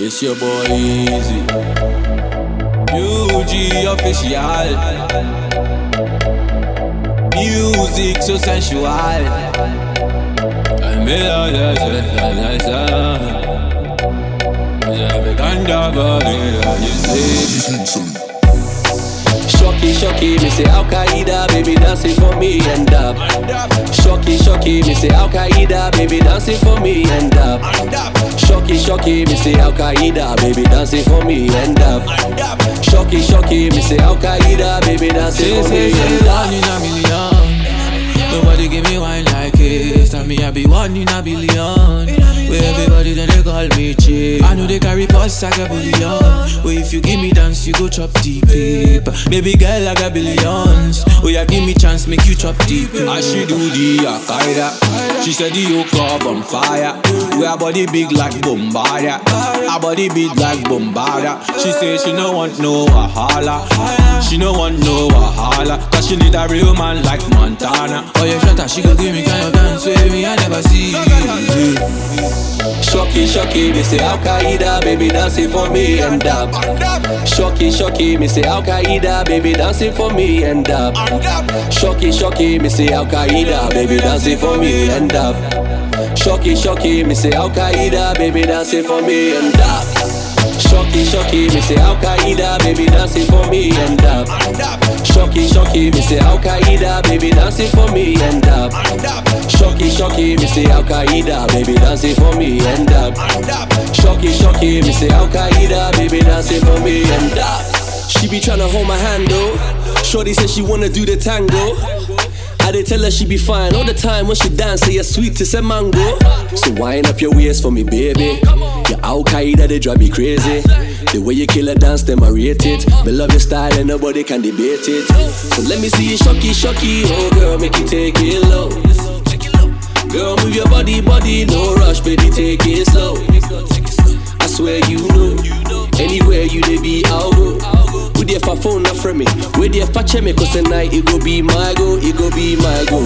It's your boy Easy. UG official. Music so sensual. I made all that Yeah, we can talk about it, you see. Shocky, shocky, me say Akaida, baby dancing for me and up. Shocky, shocky, me say Akaida, baby dancing for me and up. Shocky, shocky, me say Akaida, baby dancing for me and up. Shocky, shocky, me say Akaida, baby dancing for me and up. Nobody give me wine like this. Tell me I be one in a billion. Where everybody then they call me cheap. I know they carry pots like a billion. Where if you give me dance, you go chop deep. Baby girl, I got billions. Oh yeah, give me chance, make you chop deep. I she do the Akaida. She said the yoke club on fire. We our body big like Bombardia. Our body big like Bombardia. She say she no want no wahala. She no want no wahala. Cause she need a real man like Montana. Oh yeah, shut up, she go give me kind of dance me, I never see. Shocky, shocky, me say Akaida, baby dancing for me and up. Shocky, shocky, me say Akaida, baby dancing for me and up. Shocky, shocky, me say Akaida, baby dancing for me and up. Shocky, shocky, me say Akaida, baby dancing for me and up. Shocky, shocky, me say Akaida, baby dancing for me and up. Shocky, shocky, me say Akaida, baby dancing for me and up. Shocky, shocky, me say Akaida, baby dancing for me and up. Shocky, shocky, me say Akaida, baby dancing for me and up. She be tryna hold my hand though. Shorty said she wanna do the tango. I did tell her she be fine all the time when she dance, say you're sweet to say mango. So wind up your waist for me, baby. Your Akaida, they drive me crazy. The way you kill a dance, them I rate it. Me love your style and nobody can debate it. So let me see you shocky, shocky, oh girl, make it take it low. Girl, move your body, body, no rush, baby, take it slow. I swear you know, anywhere you they be, I'll go. There for phone not from me? Where there for check me? Cause tonight it go be my go, it go be my go.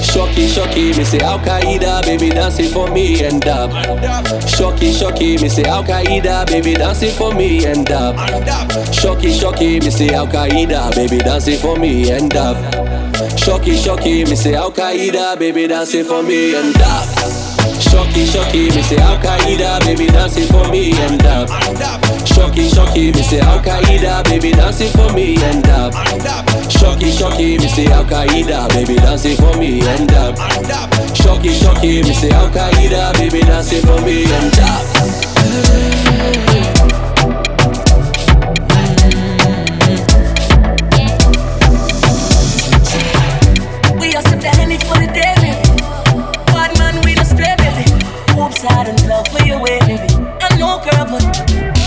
Shocky, shocky, me say Akaida, baby dancing for me and up. Shocky, shocky, me say Akaida, baby dancing for me and up. Shocky, shocky, me say Akaida, baby dancing for me and up. Shocky, shocky, me say Akaida, baby dancing for me and up. Shocky, shocky, me say Akaida, baby dancing for me and up. Shocky, shocky, me say Akaida, baby dancing for me and up. Shocky, shocky, me say Akaida, baby dancing for me and up. Shocky, shocky, me say Akaida, baby dancing for me and up. For your baby. I know, girl, but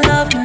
love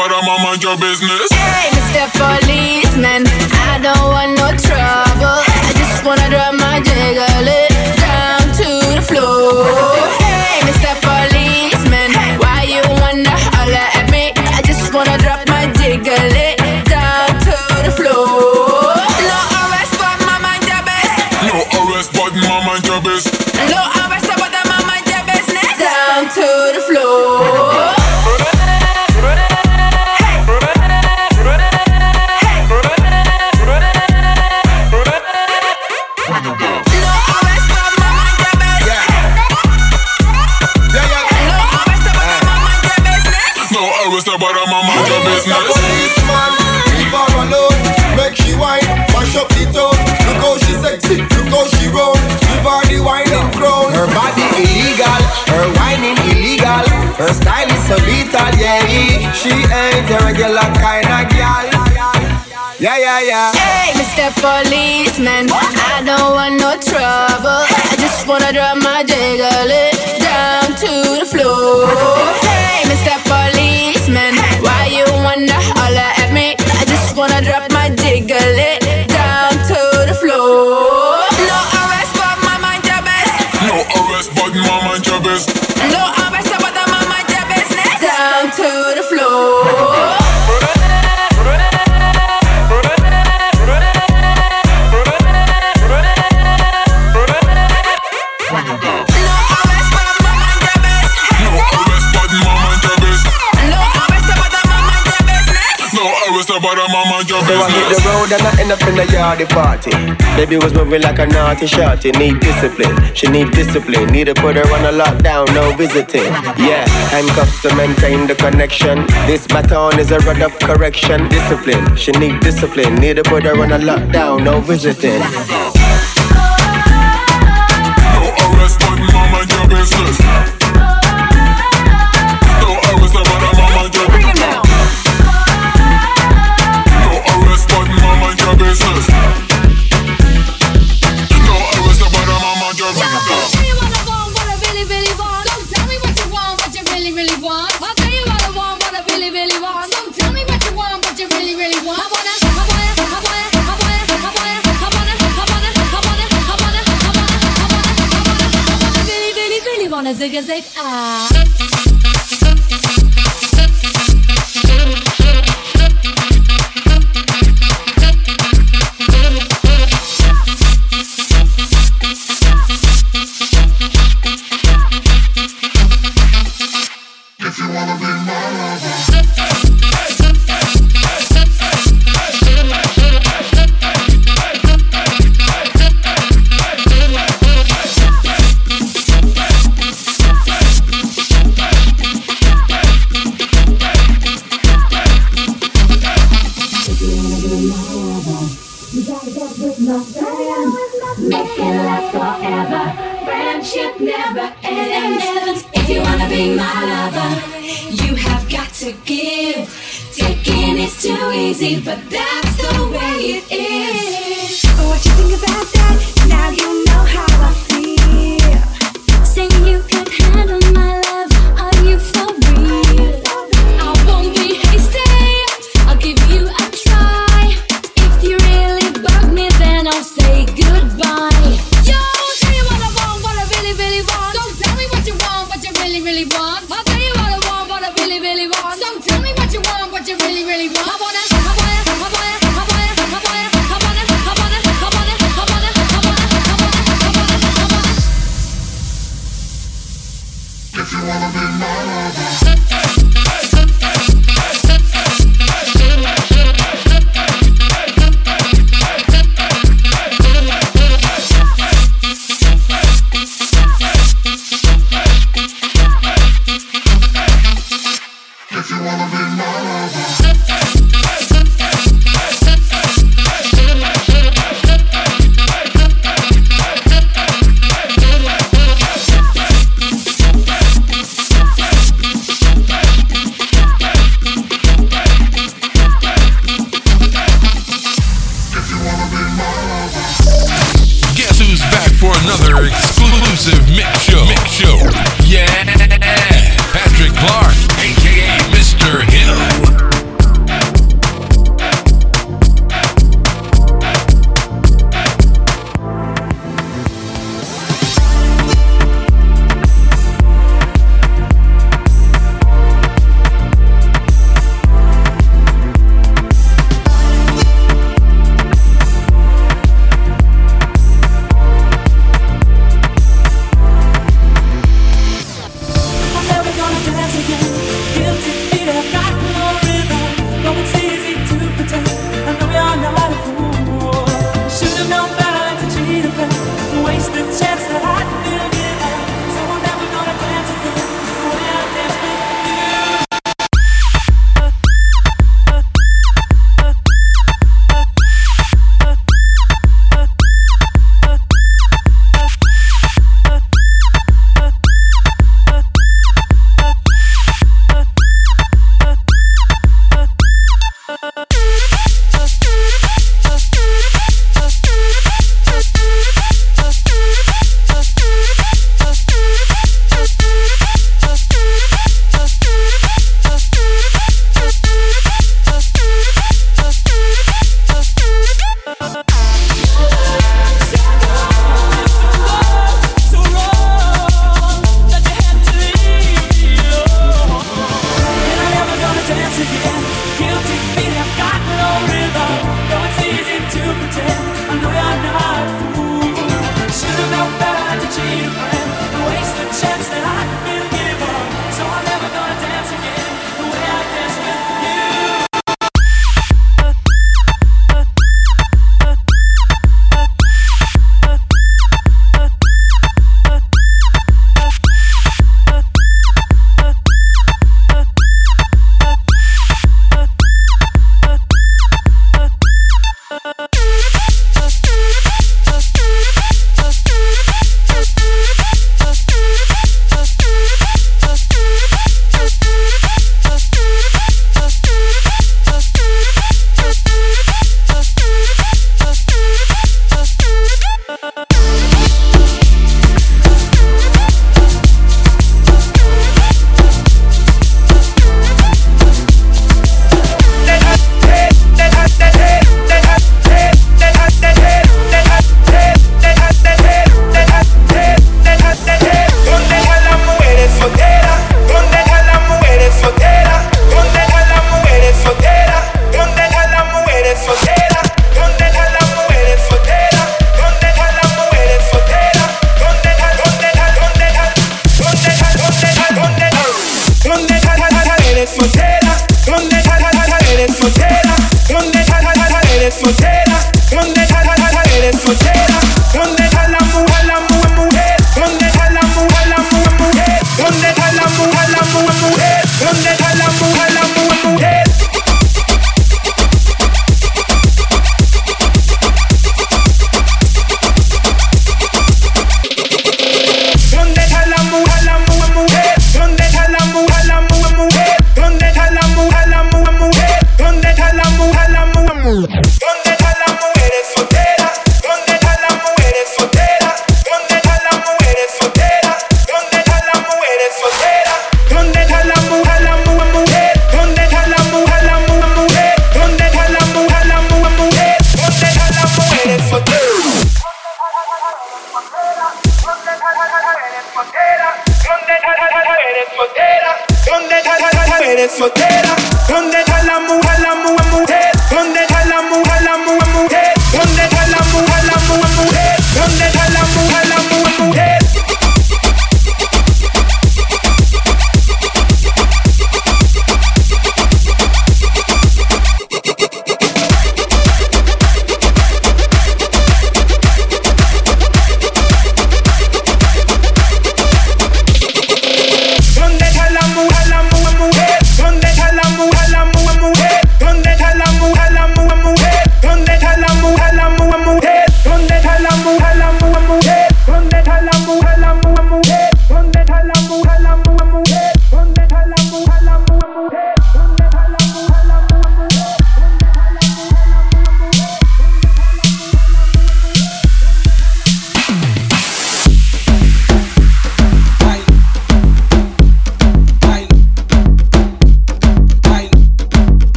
but I'm a mind your business. Hey, Mr. Policeman, I don't want no trouble. I just wanna drop my jiggle. yeah. Hey, Mr. Policeman, what? I don't want no trouble. Hey. I just wanna drop my jiggle it down to the floor. Hey, Mr. Policeman, hey. why you wanna holler at me? I just wanna drop my jiggle bada So I hit the road and I end up in the yardy party. Baby was moving like a naughty shorty. Need discipline, she need discipline. Need to put her on a lockdown, no visiting. Yeah, handcuffs to maintain the connection. This baton is a rod of correction. Discipline, she need discipline. Need to put her on a lockdown, no visiting. No arrest, but mama your business. Zig zig ah.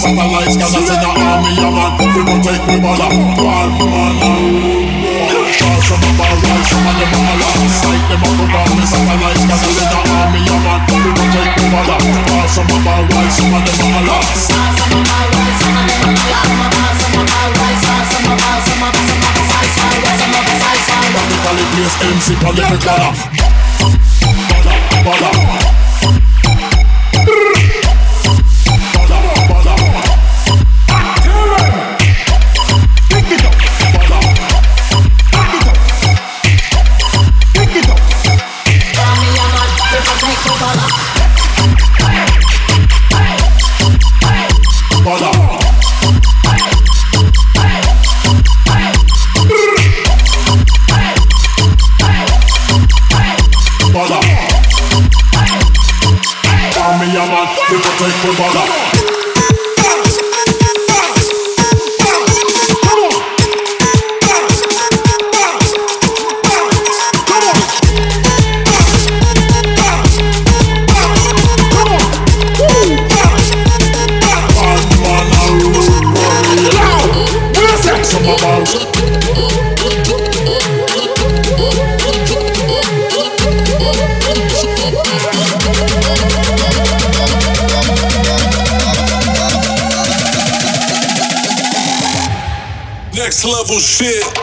satellite scanners in the army, of man. We gon' take we baller. One man alone. Charge from a bar, rise from a Nepal. Sight them up with army satellite scanners in the army, a man. We gon' take we baller. Charge from a bar, rise from a Nepal. Sight from some bar, rise from a Nepal. Politically place MC political Shit.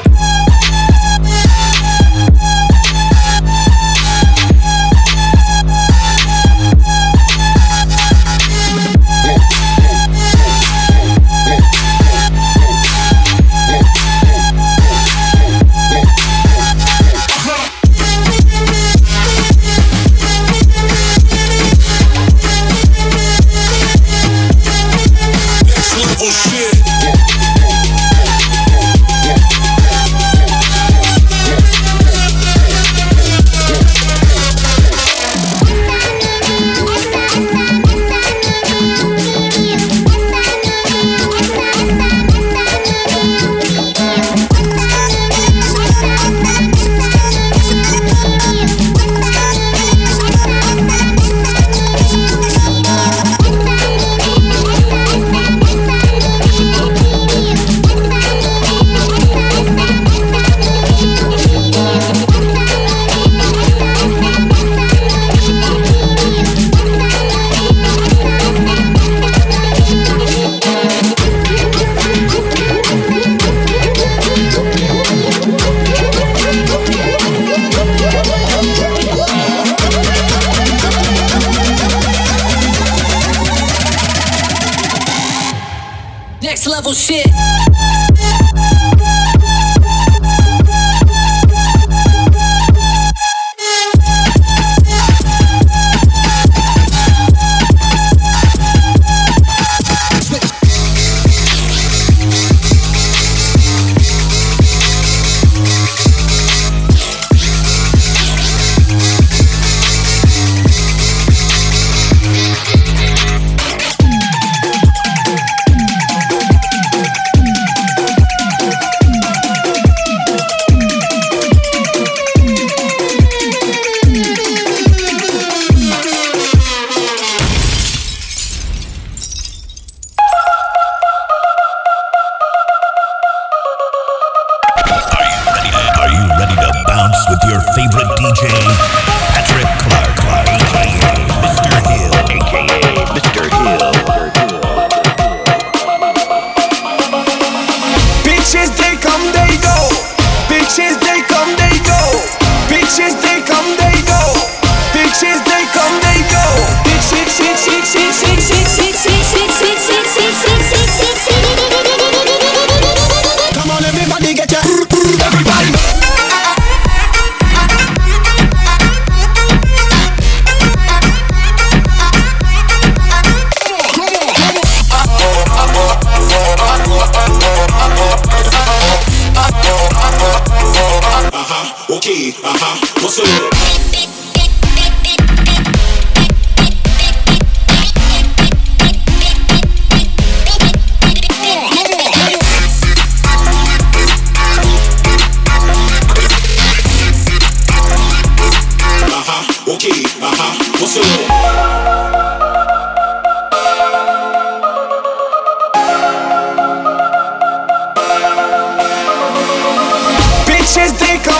They think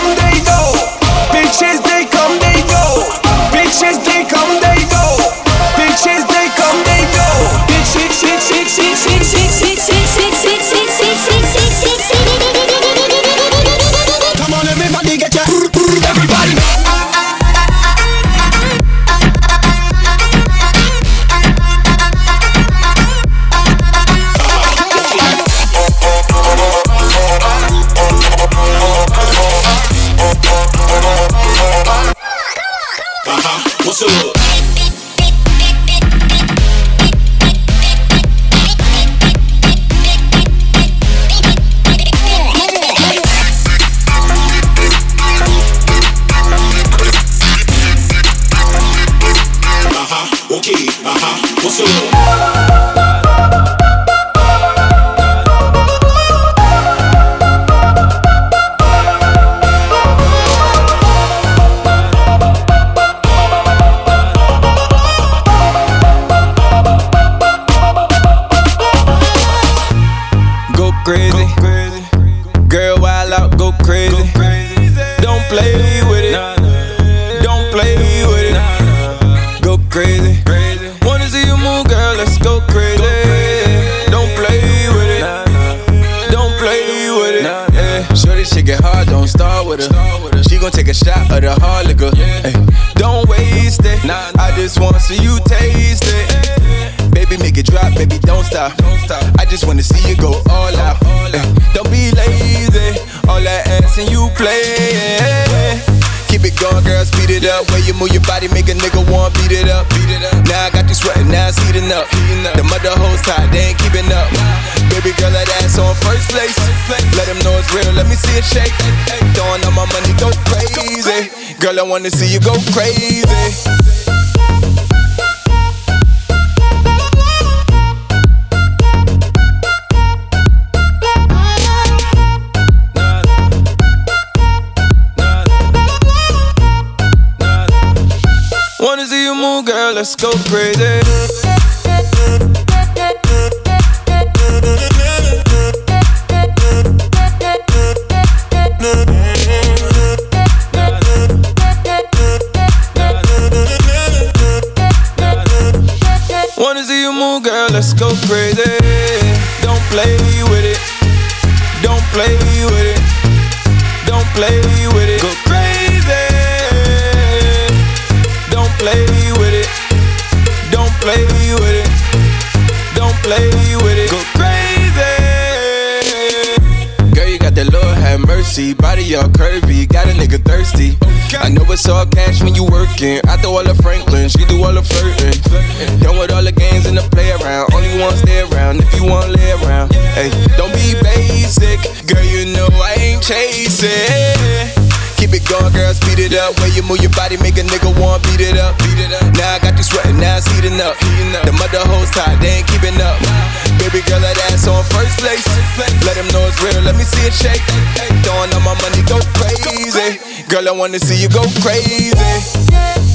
Going, girl, speed it up. When you move your body, make a nigga want beat it up. Beat it up. Now I got you sweating, now it's heating up. The mother hoes tight, they ain't keeping up. Baby girl, that ass on first place. Let them know it's real, let me see it shake. Throwing all my money, go crazy. Girl, I wanna see you go crazy. Girl, let's go crazy. Wanna see you move, girl, let's go crazy. Don't play with it. Don't play with it. Don't play with it. Go play with it. Go crazy. Girl, you got that Lord have mercy. Body all curvy, got a nigga thirsty. I know it's all cash when you working. I throw all the Franklin, she do all the flirting. Done with all the games and the play around. Only one stay around if you want lay around. Hey, don't be basic, girl. You know I ain't chasing. Keep it going, girl, speed it up. When you move your body, make a nigga want beat it up. Beat it up. Now I got you sweating, now it's heating up. The mother hoes tight, they ain't keeping up. Baby girl, that ass on first place. Let them know it's real, let me see it shake. Throwing all my money, go crazy. Girl, I wanna see you go crazy.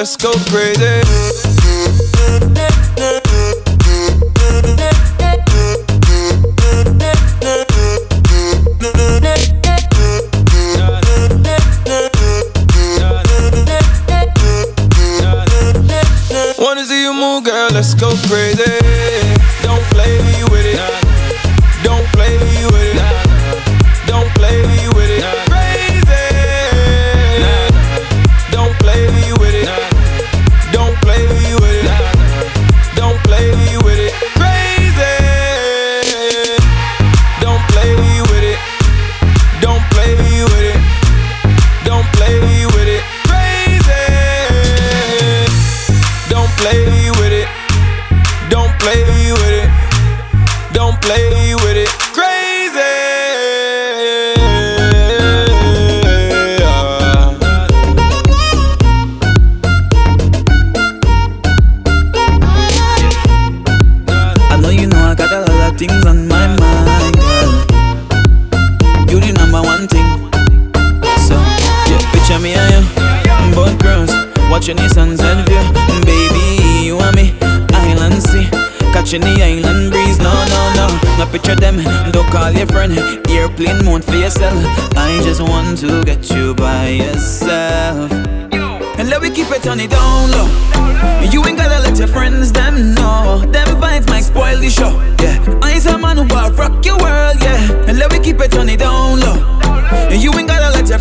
Let's go crazy.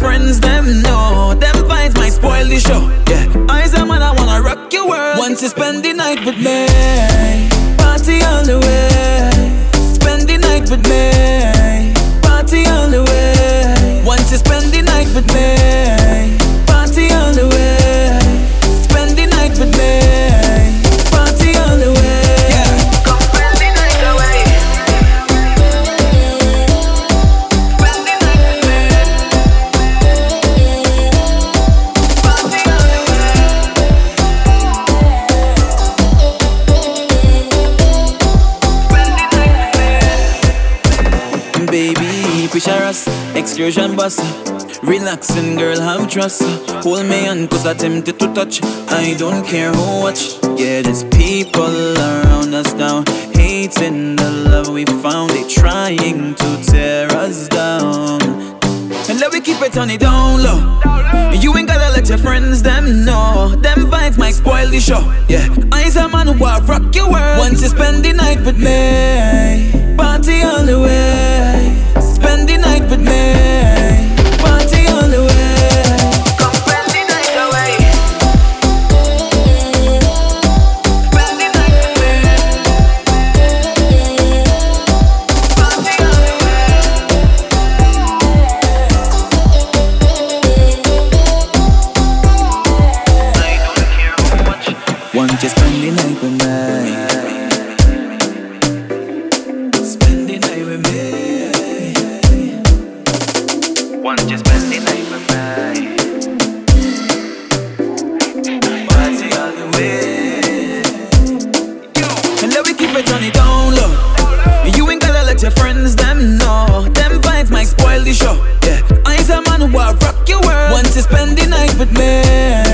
Friends them know. Them vibes might spoil the show. Yeah, I's a man I wanna rock your world. Once you spend the night with me, party all the way. Spend the night with me, excursion bus. Relaxing, girl, have trust. Hold me on, cause I tempted to touch. I don't care who watch. Yeah, there's people around us now. Hating the love we found. They trying to tear us down. And let me keep it on the down low. You ain't gotta let your friends them know. Them vibes might spoil the show. Yeah, I's a man who will rock your world. Once you spend the night with me, party all the way. The night with me. keep it on the down low. You ain't gotta let your friends them know. Them vibes might spoil the show. Yeah, I's a man who will rock your world. Want to spend the night with me?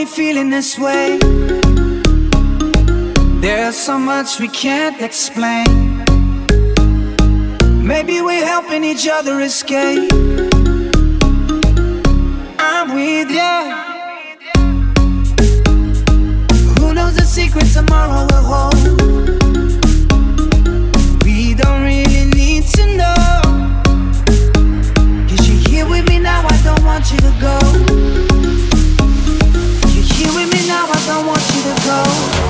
me feeling this way. There's so much we can't explain. Maybe we're helping each other escape. I'm with you. Who knows the secret tomorrow will hold? We don't really need to know, 'cause you're here with me now. I don't want you to go I want you to go.